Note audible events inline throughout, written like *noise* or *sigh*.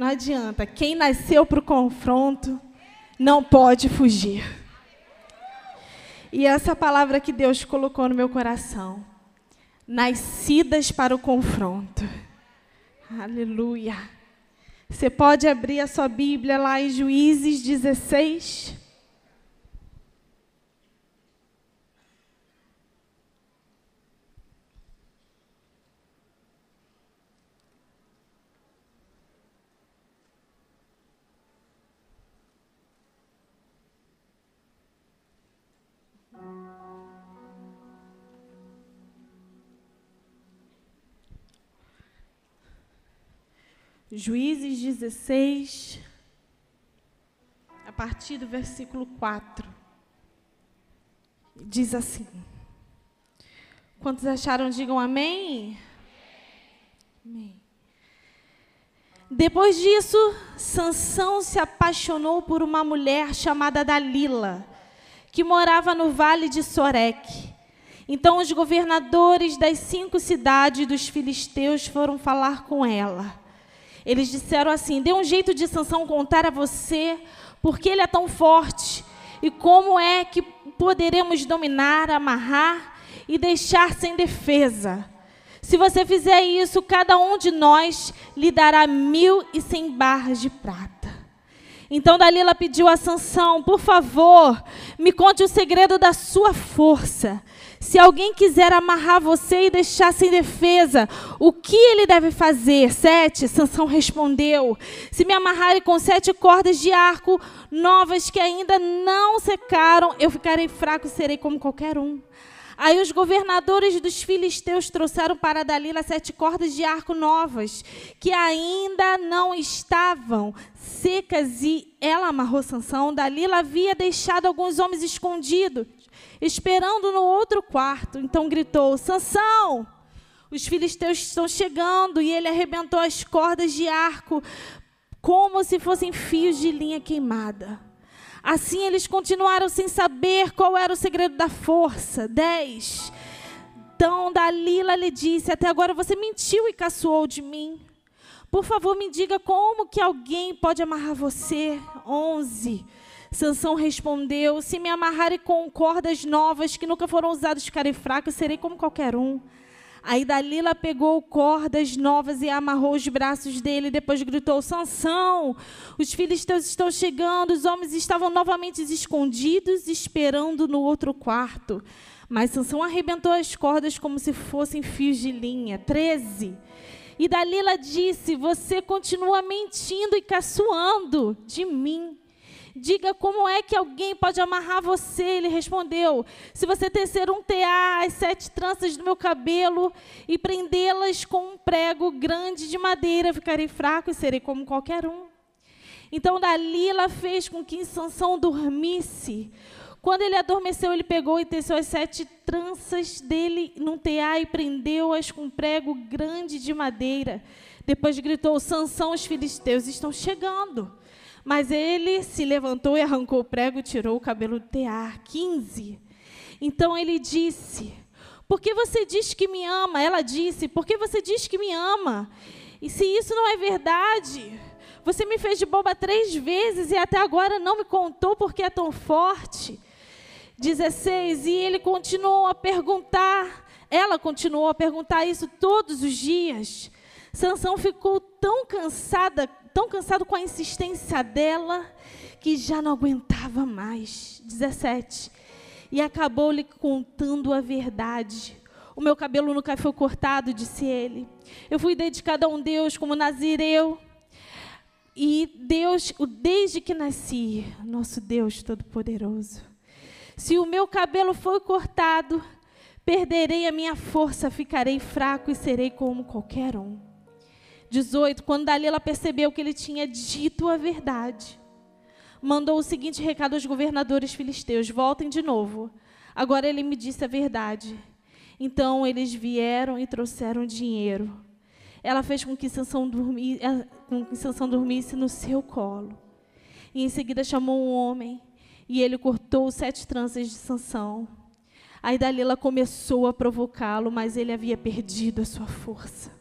Não adianta. Quem nasceu para o confronto não pode fugir. E essa palavra que Deus colocou no meu coração. Nascidas para o confronto. Aleluia. Você pode abrir a sua Bíblia lá em Juízes 16. Juízes 16, a partir do versículo 4. Diz assim: Quantos acharam, digam amém? Amém. Depois disso, Sansão se apaixonou por uma mulher chamada Dalila, que morava no vale de Soreque. Então os governadores das cinco cidades dos filisteus foram falar com ela. Eles disseram assim: dê um jeito de Sansão contar a você porque ele é tão forte e como é que poderemos dominar, amarrar e deixar sem defesa. Se você fizer isso, cada um de nós lhe dará mil e cem barras de prata. Então Dalila pediu a Sansão, por favor, me conte o segredo da sua força. Se alguém quiser amarrar você e deixar sem defesa, o que ele deve fazer? Sete, Sansão respondeu: Se me amarrarem com sete cordas de arco novas que ainda não secaram, eu ficarei fraco e serei como qualquer um. Aí os governadores dos filisteus trouxeram para Dalila sete cordas de arco novas, que ainda não estavam secas, e ela amarrou Sansão. Dalila havia deixado alguns homens escondidos esperando no outro quarto. Então gritou: Sansão, os filisteus estão chegando. E ele arrebentou as cordas de arco como se fossem fios de linha queimada. Assim eles continuaram sem saber qual era o segredo da força. 10. Então Dalila lhe disse: Até agora você mentiu e caçoou de mim. Por favor, me diga como que alguém pode amarrar você. 11. Sansão respondeu: Se me amarrarem com cordas novas que nunca foram usadas, ficarei fraco, serei como qualquer um. Aí Dalila pegou cordas novas e amarrou os braços dele. Depois gritou: Sansão, os filisteus estão chegando. Os homens estavam novamente escondidos, esperando no outro quarto. Mas Sansão arrebentou as cordas como se fossem fios de linha. 13. E Dalila disse: Você continua mentindo e caçoando de mim. Diga como é que alguém pode amarrar você. Ele respondeu: Se você tecer um tear, as sete tranças do meu cabelo e prendê-las com um prego grande de madeira, ficarei fraco e serei como qualquer um. Então Dalila fez com que Sansão dormisse. Quando ele adormeceu, ele pegou e teceu as sete tranças dele num tear e prendeu-as com um prego grande de madeira. Depois gritou: Sansão, os filisteus estão chegando. Mas ele se levantou e arrancou o prego e tirou o cabelo do tear. 15. Então ele disse: Por que você diz que me ama? Ela disse: Por que você diz que me ama? E se isso não é verdade, você me fez de boba três vezes e até agora não me contou porque é tão forte. 16. E ele continuou a perguntar, ela continuou a perguntar isso todos os dias. Sansão ficou tão cansada tão cansado com a insistência dela que já não aguentava mais. 17. E acabou lhe contando a verdade. O meu cabelo nunca foi cortado, disse ele. Eu fui dedicado a um Deus como Nazireu. E Deus, desde que nasci, nosso Deus Todo-Poderoso. Se o meu cabelo foi cortado, perderei a minha força, ficarei fraco e serei como qualquer um. 18, quando Dalila percebeu que ele tinha dito a verdade, mandou o seguinte recado aos governadores filisteus: voltem de novo. Agora ele me disse a verdade. Então eles vieram e trouxeram dinheiro. Ela fez com que Sansão, dormi, eh, com que Sansão dormisse no seu colo. E em seguida chamou um homem e ele cortou sete tranças de Sansão. Aí Dalila começou a provocá-lo, mas ele havia perdido a sua força.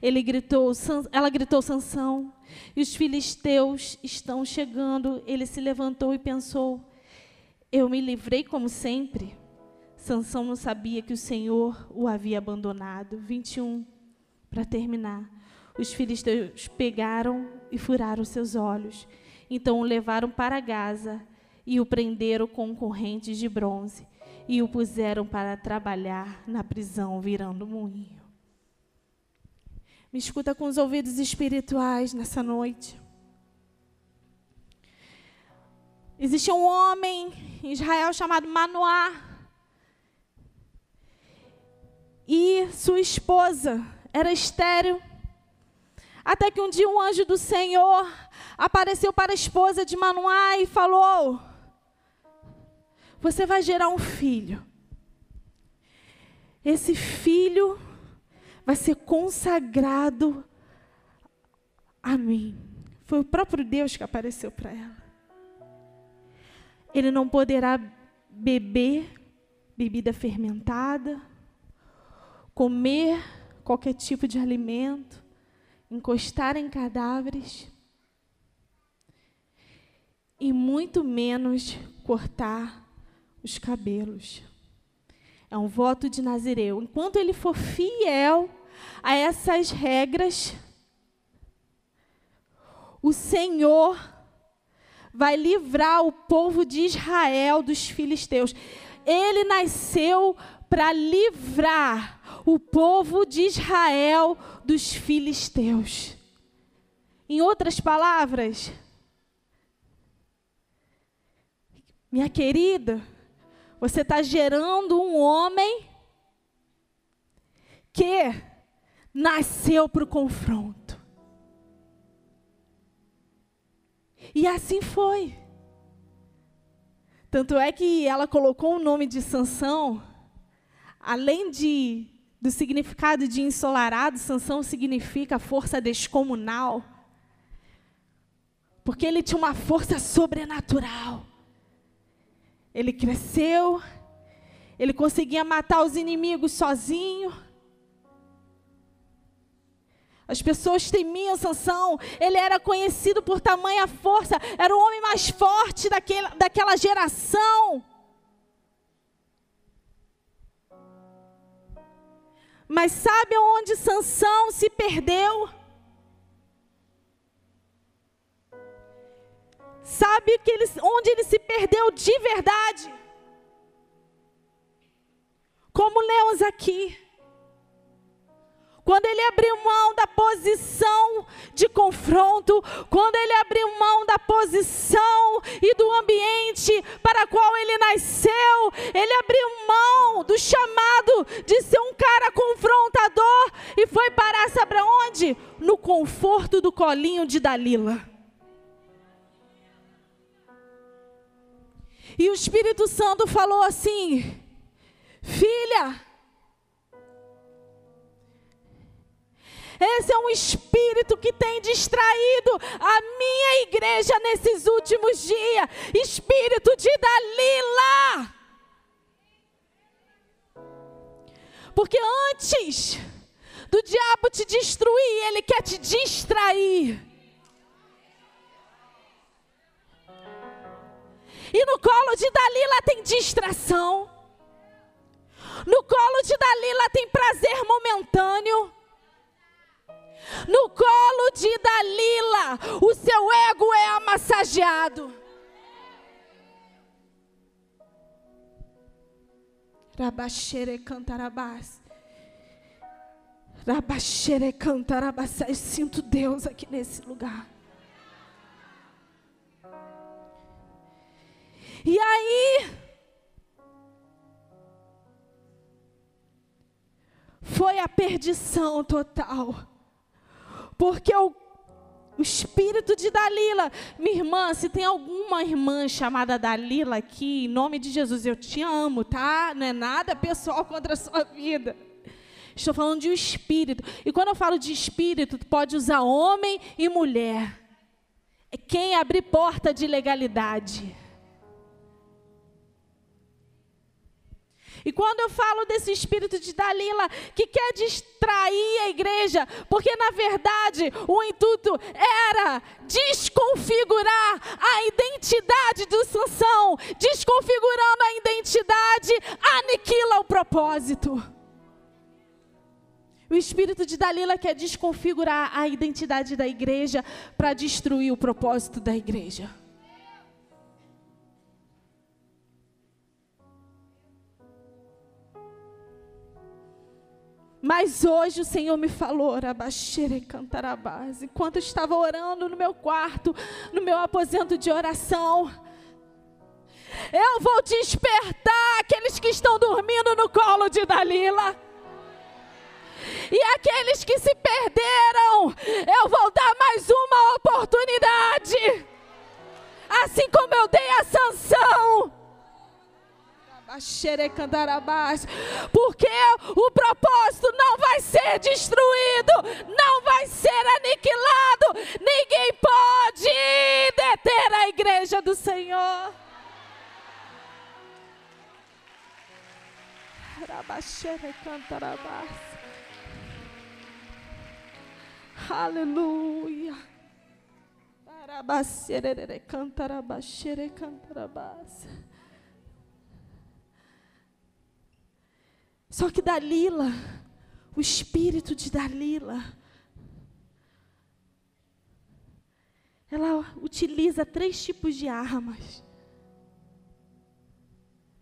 Ele gritou, ela gritou Sansão, e os filisteus estão chegando. Ele se levantou e pensou: Eu me livrei como sempre. Sansão não sabia que o Senhor o havia abandonado. 21 para terminar. Os filisteus pegaram e furaram seus olhos. Então o levaram para Gaza e o prenderam com correntes de bronze e o puseram para trabalhar na prisão, virando moinho. Me escuta com os ouvidos espirituais nessa noite. Existia um homem em Israel chamado Manoá. E sua esposa era estéril. Até que um dia um anjo do Senhor apareceu para a esposa de Manoá e falou: Você vai gerar um filho. Esse filho vai ser consagrado a mim. Foi o próprio Deus que apareceu para ela. Ele não poderá beber bebida fermentada, comer qualquer tipo de alimento, encostar em cadáveres e muito menos cortar os cabelos. É um voto de Nazireu. Enquanto ele for fiel a essas regras, o Senhor vai livrar o povo de Israel dos filisteus. Ele nasceu para livrar o povo de Israel dos filisteus. Em outras palavras, minha querida, você está gerando um homem que nasceu para o confronto. E assim foi. Tanto é que ela colocou o nome de Sansão, além de do significado de ensolarado, Sansão significa força descomunal. Porque ele tinha uma força sobrenatural. Ele cresceu, ele conseguia matar os inimigos sozinho. As pessoas temiam Sansão, ele era conhecido por tamanha força, era o homem mais forte daquela, daquela geração. Mas sabe onde Sansão se perdeu? Sabe que ele, onde ele se perdeu de verdade? Como lemos aqui. Quando ele abriu mão da posição de confronto, quando ele abriu mão da posição e do ambiente para qual ele nasceu, ele abriu mão do chamado de ser um cara confrontador e foi parar, sabe onde? No conforto do colinho de Dalila. E o Espírito Santo falou assim: Filha, Esse é um espírito que tem distraído a minha igreja nesses últimos dias. Espírito de Dalila. Porque antes do diabo te destruir, ele quer te distrair. E no colo de Dalila tem distração. No colo de Dalila tem prazer momentâneo. No colo de Dalila, o seu ego é amassageado. Rabaxere cantarabás. Rabaxere cantarabás. Eu sinto Deus aqui nesse lugar. E aí, foi a perdição total. Porque o, o espírito de Dalila, minha irmã, se tem alguma irmã chamada Dalila aqui, em nome de Jesus, eu te amo, tá? Não é nada pessoal contra a sua vida. Estou falando de um espírito. E quando eu falo de espírito, pode usar homem e mulher. É quem abre porta de legalidade. E quando eu falo desse espírito de Dalila que quer distrair a igreja, porque na verdade o intuito era desconfigurar a identidade do Sansão, desconfigurando a identidade, aniquila o propósito. O espírito de Dalila quer desconfigurar a identidade da igreja para destruir o propósito da igreja. Mas hoje o Senhor me falou, Arabaxere Cantarabás, enquanto eu estava orando no meu quarto, no meu aposento de oração, eu vou despertar aqueles que estão dormindo no colo de Dalila. E aqueles que se perderam, eu vou dar mais uma oportunidade. Assim como eu dei a sanção. Porque o propósito não vai ser destruído, não vai ser aniquilado. Ninguém pode deter a igreja do Senhor. Aleluia. Só que Dalila, o espírito de Dalila, ela utiliza três tipos de armas.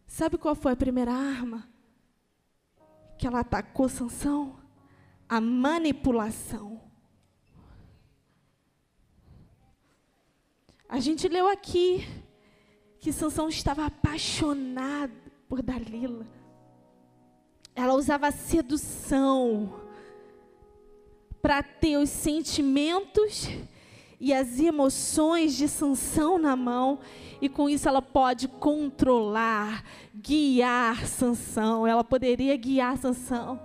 Sabe qual foi a primeira arma que ela atacou Sansão? A manipulação. A gente leu aqui que Sansão estava apaixonado por Dalila. Ela usava sedução para ter os sentimentos e as emoções de Sansão na mão, e com isso ela pode controlar, guiar Sansão. Ela poderia guiar Sansão.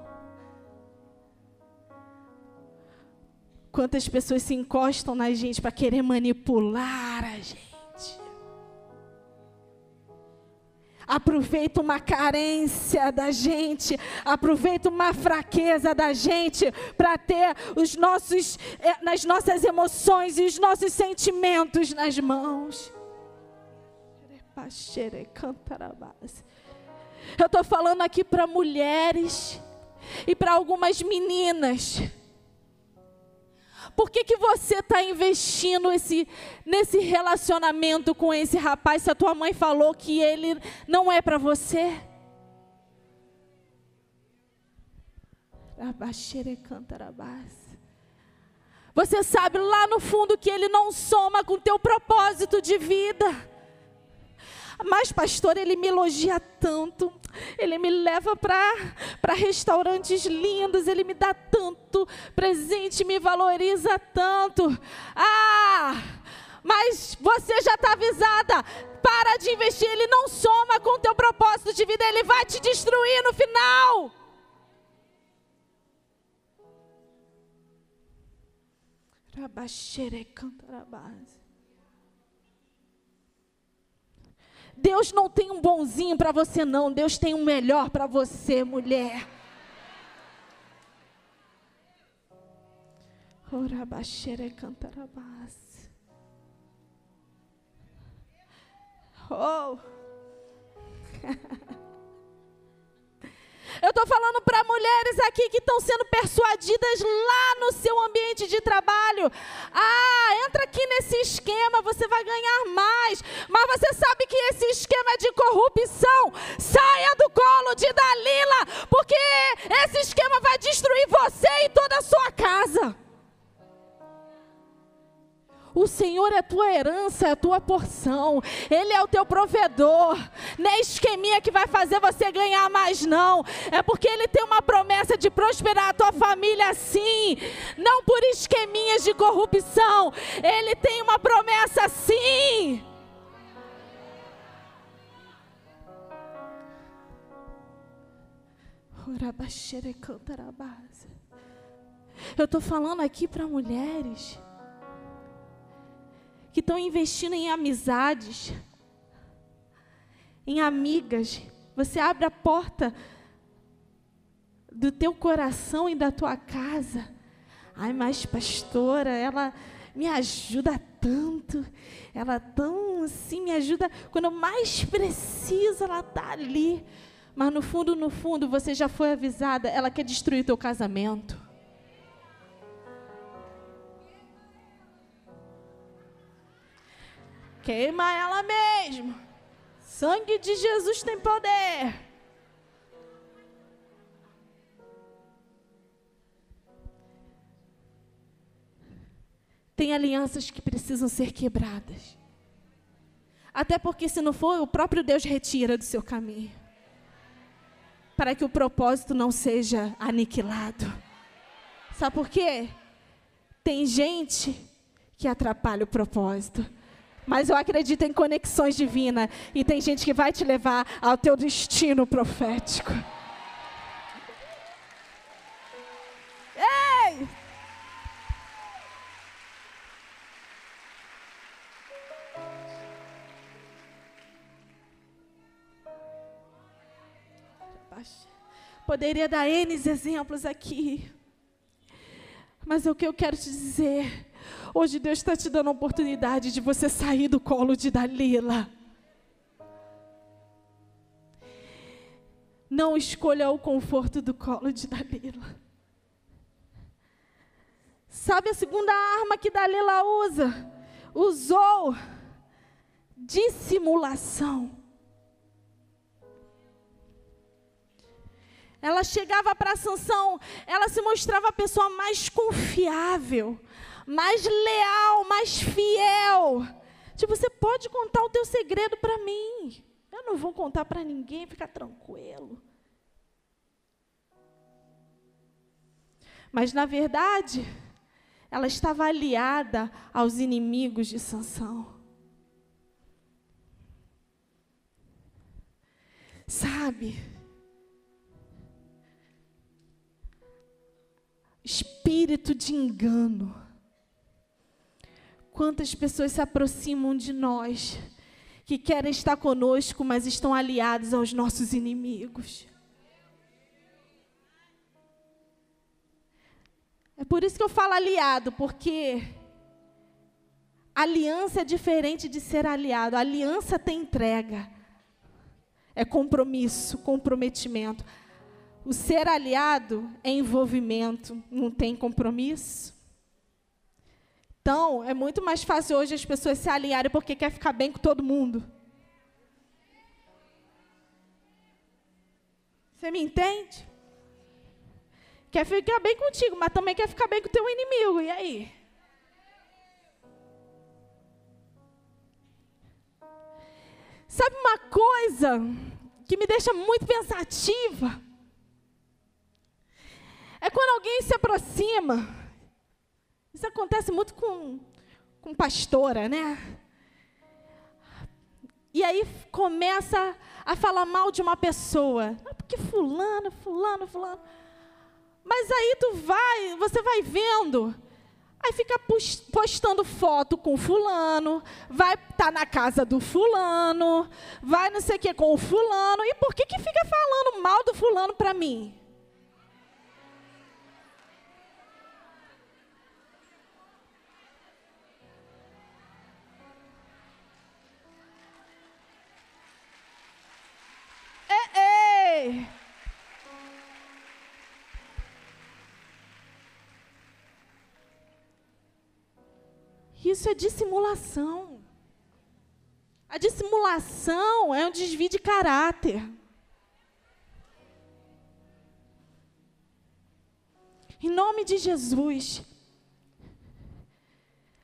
Quantas pessoas se encostam na gente para querer manipular a gente. Aproveita uma carência da gente, aproveita uma fraqueza da gente para ter os nossos, eh, nas nossas emoções e os nossos sentimentos nas mãos. Eu estou falando aqui para mulheres e para algumas meninas por que, que você está investindo esse, nesse relacionamento com esse rapaz se a tua mãe falou que ele não é para você? Você sabe lá no fundo que ele não soma com o teu propósito de vida. Mas, pastor, ele me elogia tanto, ele me leva para restaurantes lindos, ele me dá tanto presente, me valoriza tanto. Ah, mas você já está avisada. Para de investir, ele não soma com o teu propósito de vida, ele vai te destruir no final. Rabaxere Deus não tem um bonzinho para você, não. Deus tem um melhor para você, mulher. Orabaxere cantarabás. Oh. *laughs* Eu estou falando para mulheres aqui que estão sendo persuadidas lá no seu ambiente de trabalho. Ah, entra aqui nesse esquema, você vai ganhar mais. Mas você sabe que esse esquema é de corrupção. Saia do colo de Dalila, porque esse esquema vai destruir você e toda a sua casa. O Senhor é a tua herança, é a tua porção. Ele é o teu provedor. Não é esqueminha que vai fazer você ganhar mais, não. É porque Ele tem uma promessa de prosperar a tua família assim. Não por esqueminhas de corrupção. Ele tem uma promessa assim. Eu estou falando aqui para mulheres que estão investindo em amizades, em amigas Você abre a porta do teu coração e da tua casa. Ai, mas pastora, ela me ajuda tanto. Ela tão assim me ajuda quando eu mais preciso, ela tá ali. Mas no fundo, no fundo, você já foi avisada, ela quer destruir teu casamento. Queima ela mesmo. Sangue de Jesus tem poder. Tem alianças que precisam ser quebradas. Até porque, se não for, o próprio Deus retira do seu caminho. Para que o propósito não seja aniquilado. Sabe por quê? Tem gente que atrapalha o propósito. Mas eu acredito em conexões divinas. E tem gente que vai te levar ao teu destino profético. Ei! Poderia dar N exemplos aqui. Mas o que eu quero te dizer Hoje Deus está te dando a oportunidade de você sair do colo de Dalila. Não escolha o conforto do colo de Dalila. Sabe a segunda arma que Dalila usa? Usou dissimulação. Ela chegava para Sansão, ela se mostrava a pessoa mais confiável, mais leal, mais fiel. Tipo, você pode contar o teu segredo para mim. Eu não vou contar para ninguém, fica tranquilo. Mas na verdade, ela estava aliada aos inimigos de Sansão. Sabe? Espírito de engano Quantas pessoas se aproximam de nós, que querem estar conosco, mas estão aliados aos nossos inimigos. É por isso que eu falo aliado, porque aliança é diferente de ser aliado. aliança tem entrega, é compromisso, comprometimento. O ser aliado é envolvimento, não tem compromisso. Então, é muito mais fácil hoje as pessoas se alinharem porque quer ficar bem com todo mundo. Você me entende? Quer ficar bem contigo, mas também quer ficar bem com o teu inimigo. E aí? Sabe uma coisa que me deixa muito pensativa? É quando alguém se aproxima isso acontece muito com, com pastora, né? E aí começa a falar mal de uma pessoa. Ah, porque fulano, fulano, fulano. Mas aí tu vai, você vai vendo. Aí fica postando foto com fulano, vai estar tá na casa do fulano, vai não sei o que com o fulano. E por que que fica falando mal do fulano para mim? Isso é dissimulação. A dissimulação é um desvio de caráter. Em nome de Jesus,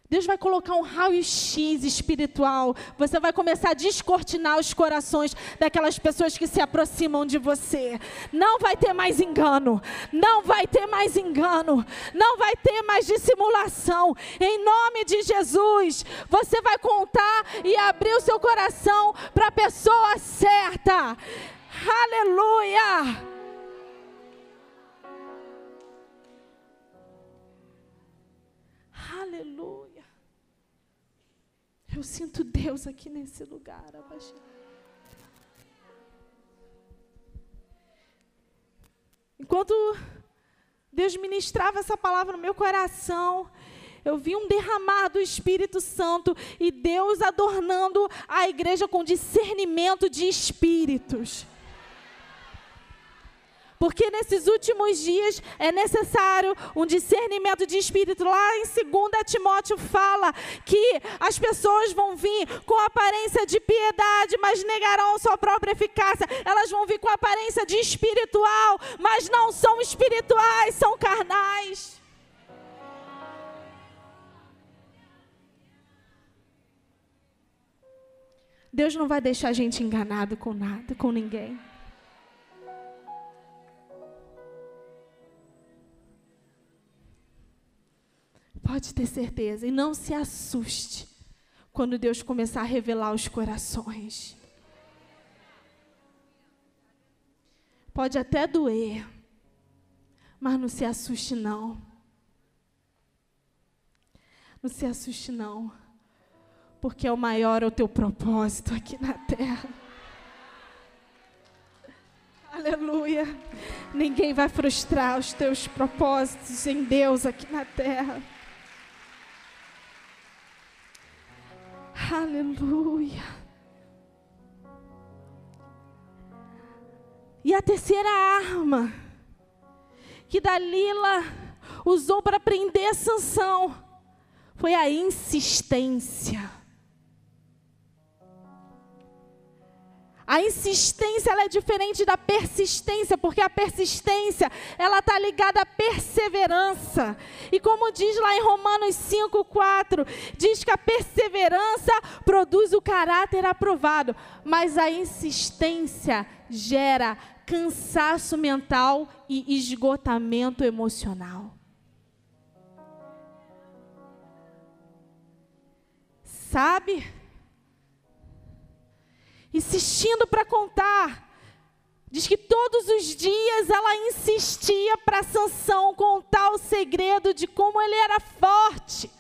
Deus vai colocar um raio-x espiritual. Você vai começar a descortinar os corações daquelas pessoas que se aproximam de você. Não vai ter mais engano. Não vai ter mais engano. Não vai ter mais dissimulação. Em nome de Jesus, você vai contar e abrir o seu coração para a pessoa certa. Aleluia! Eu sinto Deus aqui nesse lugar. Enquanto Deus ministrava essa palavra no meu coração, eu vi um derramar do Espírito Santo e Deus adornando a igreja com discernimento de espíritos. Porque nesses últimos dias é necessário um discernimento de espírito. Lá em 2 Timóteo fala que as pessoas vão vir com aparência de piedade, mas negarão sua própria eficácia. Elas vão vir com aparência de espiritual, mas não são espirituais, são carnais. Deus não vai deixar a gente enganado com nada, com ninguém. Pode ter certeza. E não se assuste quando Deus começar a revelar os corações. Pode até doer, mas não se assuste não. Não se assuste não, porque é o maior é o teu propósito aqui na terra. Aleluia. Ninguém vai frustrar os teus propósitos em Deus aqui na terra. Aleluia. E a terceira arma que Dalila usou para prender Sansão foi a insistência. A insistência ela é diferente da persistência, porque a persistência ela está ligada à perseverança. E como diz lá em Romanos 5,4, diz que a perseverança produz o caráter aprovado, mas a insistência gera cansaço mental e esgotamento emocional. Sabe? Insistindo para contar. Diz que todos os dias ela insistia para Sansão contar o segredo de como ele era forte.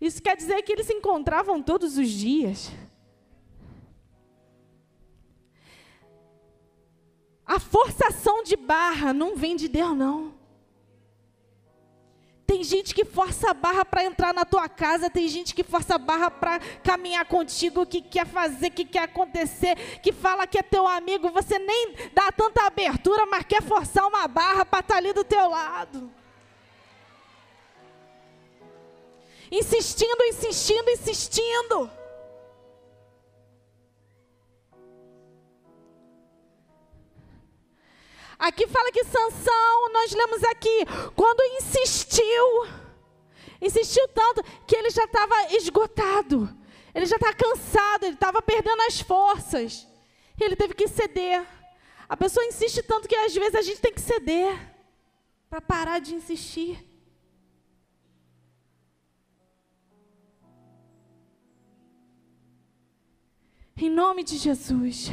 Isso quer dizer que eles se encontravam todos os dias. A forçação de barra não vem de Deus, não. Tem gente que força a barra para entrar na tua casa, tem gente que força a barra para caminhar contigo, que quer fazer, que quer acontecer, que fala que é teu amigo, você nem dá tanta abertura, mas quer forçar uma barra para estar tá ali do teu lado. Insistindo, insistindo, insistindo. Aqui fala que Sansão, nós lemos aqui, quando insistiu, insistiu tanto que ele já estava esgotado, ele já estava cansado, ele estava perdendo as forças. E ele teve que ceder. A pessoa insiste tanto que às vezes a gente tem que ceder para parar de insistir. Em nome de Jesus.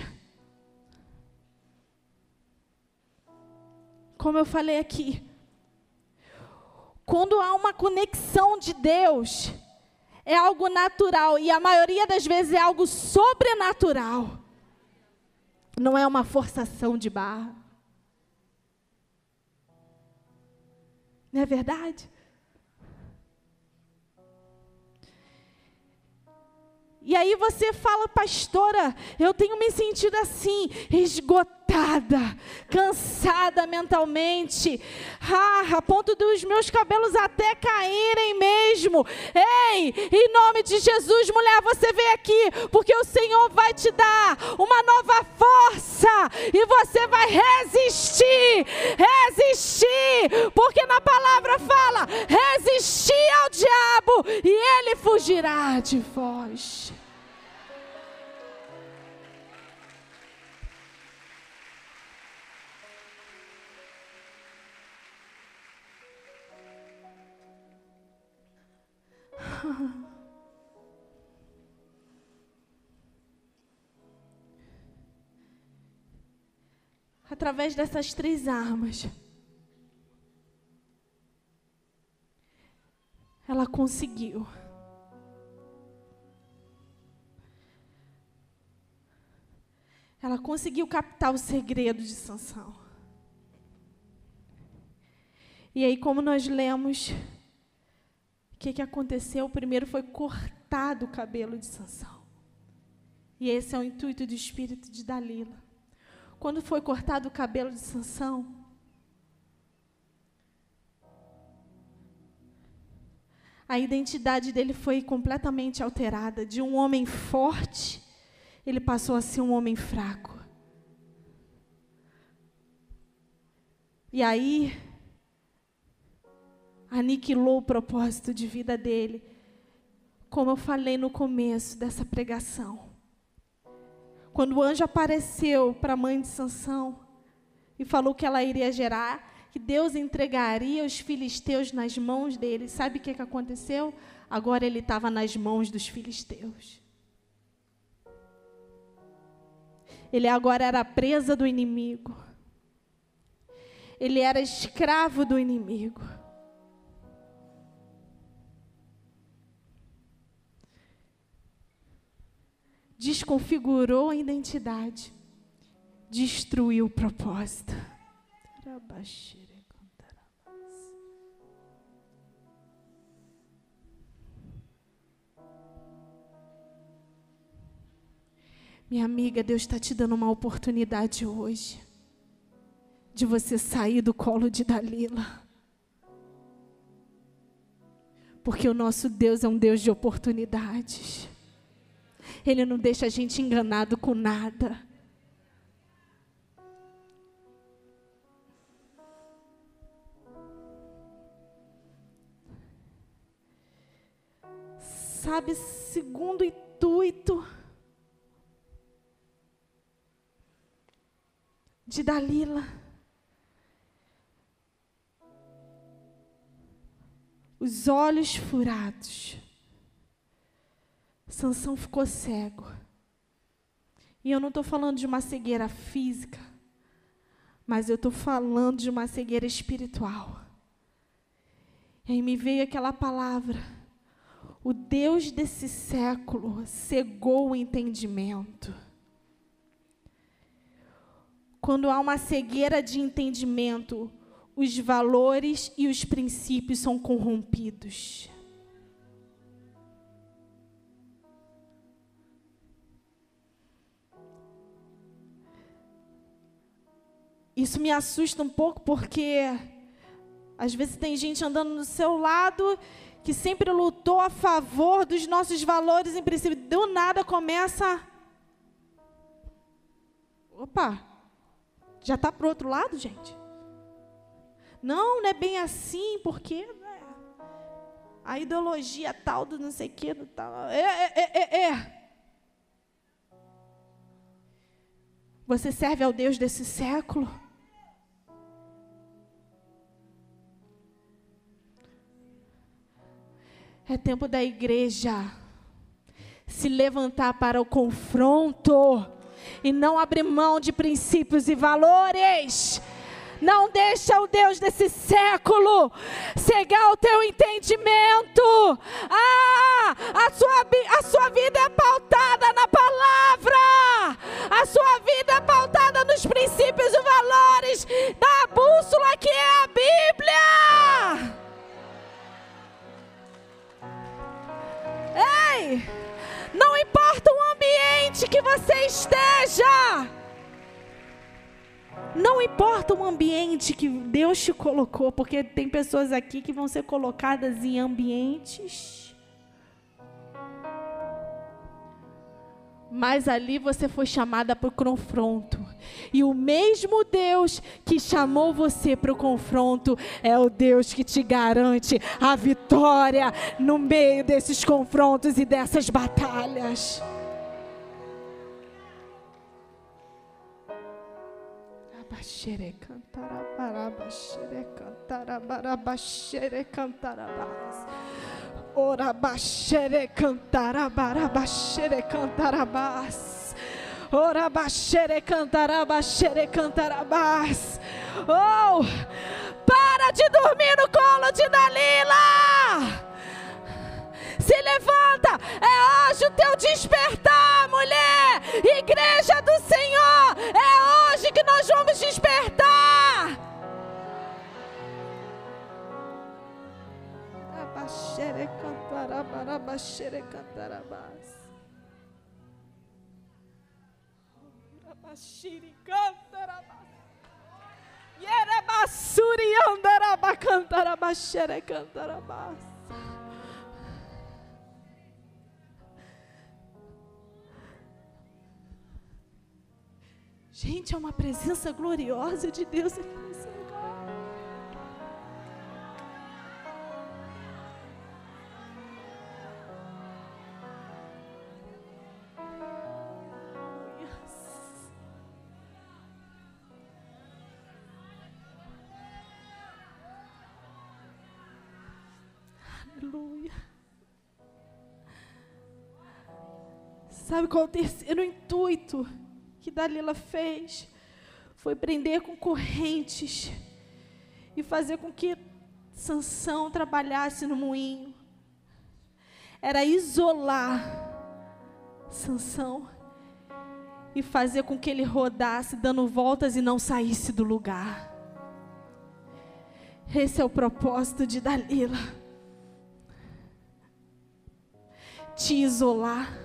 Como eu falei aqui, quando há uma conexão de Deus, é algo natural e a maioria das vezes é algo sobrenatural. Não é uma forçação de barra. Não é verdade? E aí você fala, pastora, eu tenho me sentido assim, esgotada, cansada mentalmente, ah, a ponto dos meus cabelos até caírem mesmo. Ei, em nome de Jesus, mulher, você vem aqui, porque o Senhor vai te dar uma nova força e você vai resistir, resistir, porque na palavra fala: resistir ao diabo e ele fugirá de vós. *laughs* Através dessas três armas, ela conseguiu. ela conseguiu captar o segredo de Sansão. E aí, como nós lemos, que, que aconteceu? Primeiro foi cortado o cabelo de Sansão. E esse é o intuito do espírito de Dalila. Quando foi cortado o cabelo de Sansão, a identidade dele foi completamente alterada. De um homem forte, ele passou a ser um homem fraco. E aí, aniquilou o propósito de vida dele. Como eu falei no começo dessa pregação. Quando o anjo apareceu para a mãe de Sansão e falou que ela iria gerar, que Deus entregaria os filisteus nas mãos dele, sabe o que, que aconteceu? Agora ele estava nas mãos dos filisteus. Ele agora era presa do inimigo. Ele era escravo do inimigo. Desconfigurou a identidade, destruiu o propósito. Minha amiga, Deus está te dando uma oportunidade hoje de você sair do colo de Dalila. Porque o nosso Deus é um Deus de oportunidades. Ele não deixa a gente enganado com nada. Sabe, segundo intuito de Dalila. Os olhos furados. Sansão ficou cego. E eu não estou falando de uma cegueira física, mas eu estou falando de uma cegueira espiritual. E aí me veio aquela palavra. O Deus desse século cegou o entendimento. Quando há uma cegueira de entendimento, os valores e os princípios são corrompidos. Isso me assusta um pouco porque às vezes tem gente andando do seu lado que sempre lutou a favor dos nossos valores em princípio. Do nada começa. Opa, já está para o outro lado, gente? Não, não é bem assim, porque né, a ideologia tal do não sei que, do tal. É, é, é, é, é. Você serve ao Deus desse século? É tempo da igreja se levantar para o confronto e não abrir mão de princípios e valores. Não deixa o Deus desse século cegar o teu entendimento. Ah, a sua, a sua vida é pautada na palavra. A sua vida é pautada nos princípios e valores da bússola que é a Bíblia. Não importa o ambiente que você esteja. Não importa o ambiente que Deus te colocou, porque tem pessoas aqui que vão ser colocadas em ambientes mas ali você foi chamada para o confronto. E o mesmo Deus que chamou você para o confronto é o Deus que te garante a vitória no meio desses confrontos e dessas batalhas. Abaxere Orabaxere cantarabarabaxere cantarabás. Orabaxere cantarabaxere cantarabás. Oh, para de dormir no colo de Dalila. Se levanta, é hoje o teu despertar, mulher. Igreja do Senhor, é hoje que nós vamos despertar. Yerebasuri andaraba cantarabashere cantarabás. Gente, é uma presença gloriosa de Deus aqui nesse Sabe qual é o terceiro intuito que Dalila fez? Foi prender com correntes e fazer com que Sansão trabalhasse no moinho. Era isolar Sansão e fazer com que ele rodasse dando voltas e não saísse do lugar. Esse é o propósito de Dalila. Te isolar.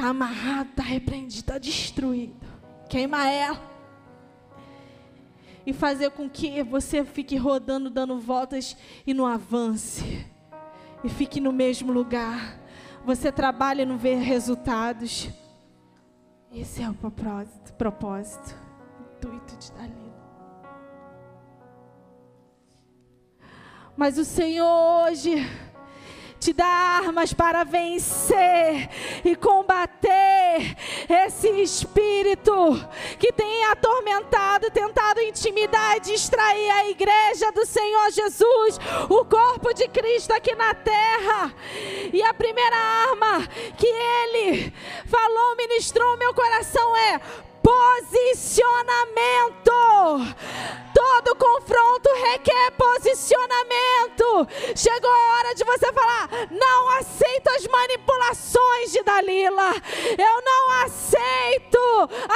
Está amarrado, está repreendido, está destruído. Queima ela. E fazer com que você fique rodando, dando voltas e não avance. E fique no mesmo lugar. Você trabalha e não vê resultados. Esse é o propósito, propósito, intuito de Dalila. Mas o Senhor hoje te dá armas para vencer e combater esse espírito que tem atormentado, tentado intimidar e distrair a igreja do Senhor Jesus, o corpo de Cristo aqui na terra. E a primeira arma que ele falou, ministrou meu coração é posicionamento. Todo confronto requer posicionamento. Chegou a hora de você falar: não aceito as manipulações de Dalila. Eu não aceito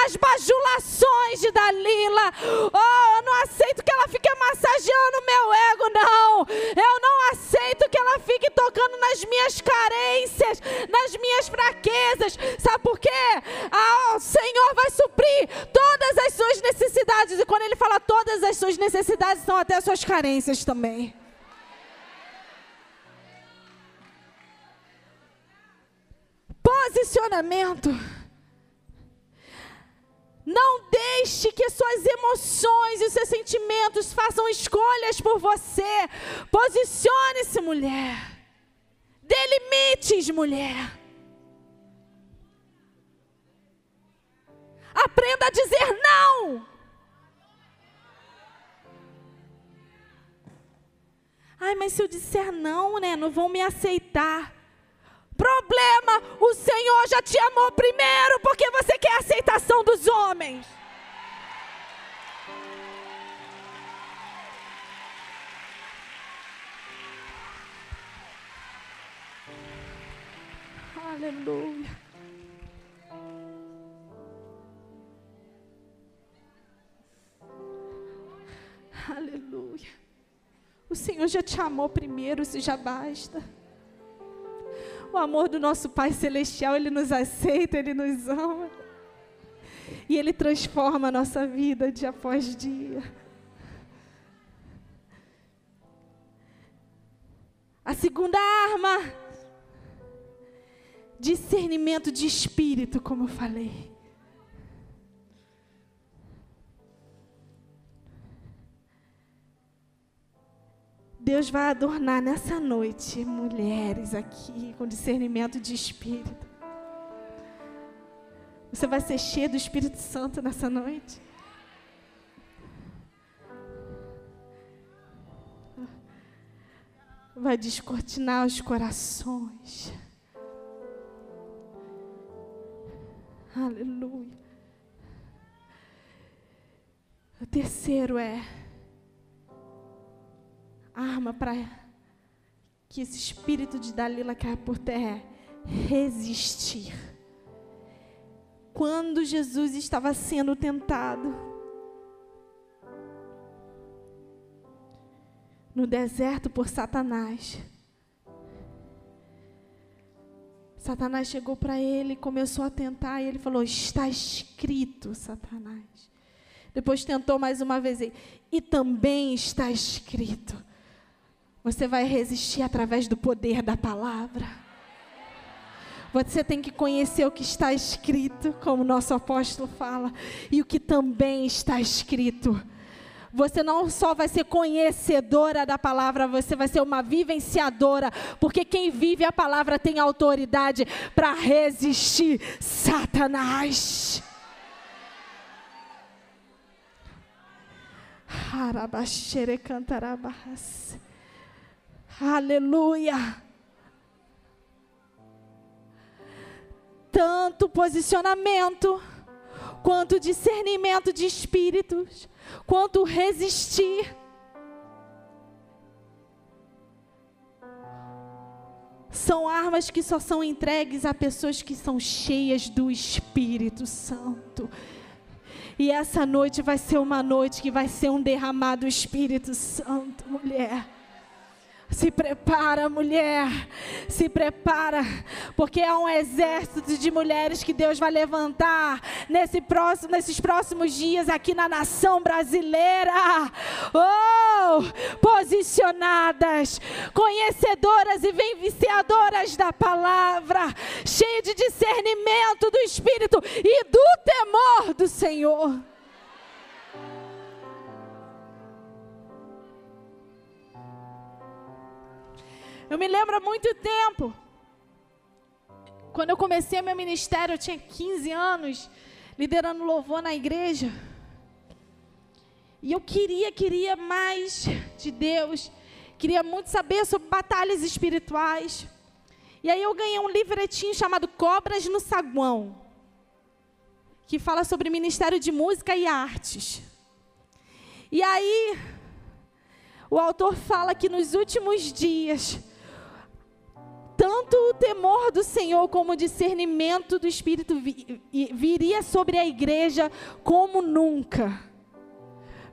as bajulações de Dalila. Oh, eu não aceito que ela fique massageando meu ego, não. Eu não aceito que ela fique tocando nas minhas carências, nas minhas fraquezas. Sabe por quê? Ah, o Senhor vai suprir todas as suas necessidades. E quando Ele fala todas as suas necessidades, são até as suas carências também. Posicionamento. Não deixe que suas emoções e seus sentimentos façam escolhas por você. Posicione-se, mulher. Dê limites, mulher. Aprenda a dizer não. Ai, mas se eu disser não, né, não vão me aceitar. Problema, o Senhor já te amou primeiro, porque você quer a aceitação dos homens. Aleluia. O Senhor já te amou primeiro, isso já basta. O amor do nosso Pai Celestial, Ele nos aceita, Ele nos ama. E Ele transforma a nossa vida dia após dia. A segunda arma, discernimento de espírito, como eu falei. Deus vai adornar nessa noite mulheres aqui com discernimento de espírito. Você vai ser cheio do Espírito Santo nessa noite. Vai descortinar os corações. Aleluia. O terceiro é arma para que esse espírito de Dalila caia por terra é resistir. Quando Jesus estava sendo tentado, no deserto por Satanás. Satanás chegou para ele começou a tentar, e ele falou: Está escrito, Satanás. Depois tentou mais uma vez, e também está escrito. Você vai resistir através do poder da palavra. Você tem que conhecer o que está escrito, como nosso apóstolo fala, e o que também está escrito. Você não só vai ser conhecedora da palavra, você vai ser uma vivenciadora, porque quem vive a palavra tem autoridade para resistir Satanás. Aleluia. Tanto posicionamento quanto discernimento de espíritos, quanto resistir. São armas que só são entregues a pessoas que são cheias do Espírito Santo. E essa noite vai ser uma noite que vai ser um derramado Espírito Santo, mulher. Se prepara, mulher. Se prepara, porque há um exército de mulheres que Deus vai levantar nesse próximo, nesses próximos dias aqui na nação brasileira. Oh, posicionadas, conhecedoras e venciadoras da palavra, cheia de discernimento do Espírito e do temor do Senhor. Eu me lembro há muito tempo. Quando eu comecei meu ministério, eu tinha 15 anos, liderando louvor na igreja. E eu queria, queria mais de Deus. Queria muito saber sobre batalhas espirituais. E aí eu ganhei um livretinho chamado Cobras no Saguão, que fala sobre ministério de música e artes. E aí o autor fala que nos últimos dias tanto o temor do Senhor como o discernimento do Espírito viria sobre a igreja como nunca,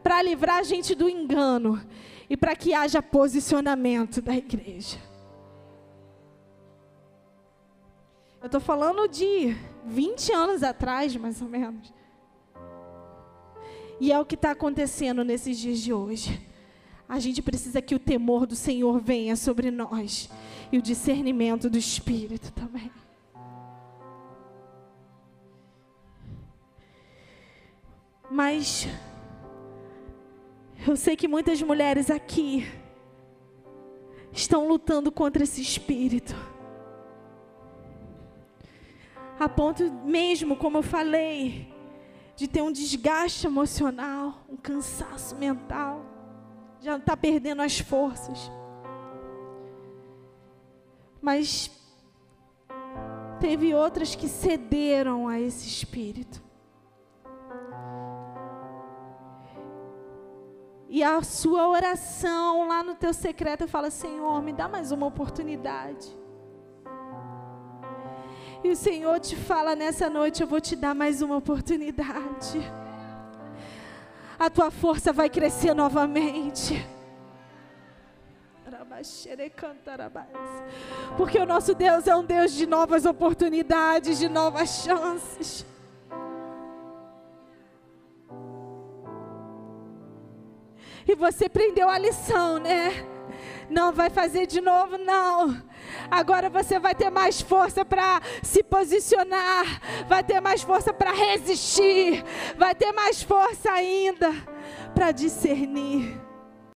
para livrar a gente do engano e para que haja posicionamento da igreja. Eu estou falando de 20 anos atrás, mais ou menos. E é o que está acontecendo nesses dias de hoje. A gente precisa que o temor do Senhor venha sobre nós e o discernimento do Espírito também. Mas eu sei que muitas mulheres aqui estão lutando contra esse espírito. A ponto mesmo, como eu falei, de ter um desgaste emocional, um cansaço mental, já está perdendo as forças. Mas teve outras que cederam a esse espírito. E a sua oração lá no teu secreto fala: Senhor, me dá mais uma oportunidade. E o Senhor te fala nessa noite: Eu vou te dar mais uma oportunidade. A tua força vai crescer novamente. Porque o nosso Deus é um Deus de novas oportunidades, de novas chances. E você prendeu a lição, né? Não vai fazer de novo, não. Agora você vai ter mais força para se posicionar, vai ter mais força para resistir, vai ter mais força ainda para discernir.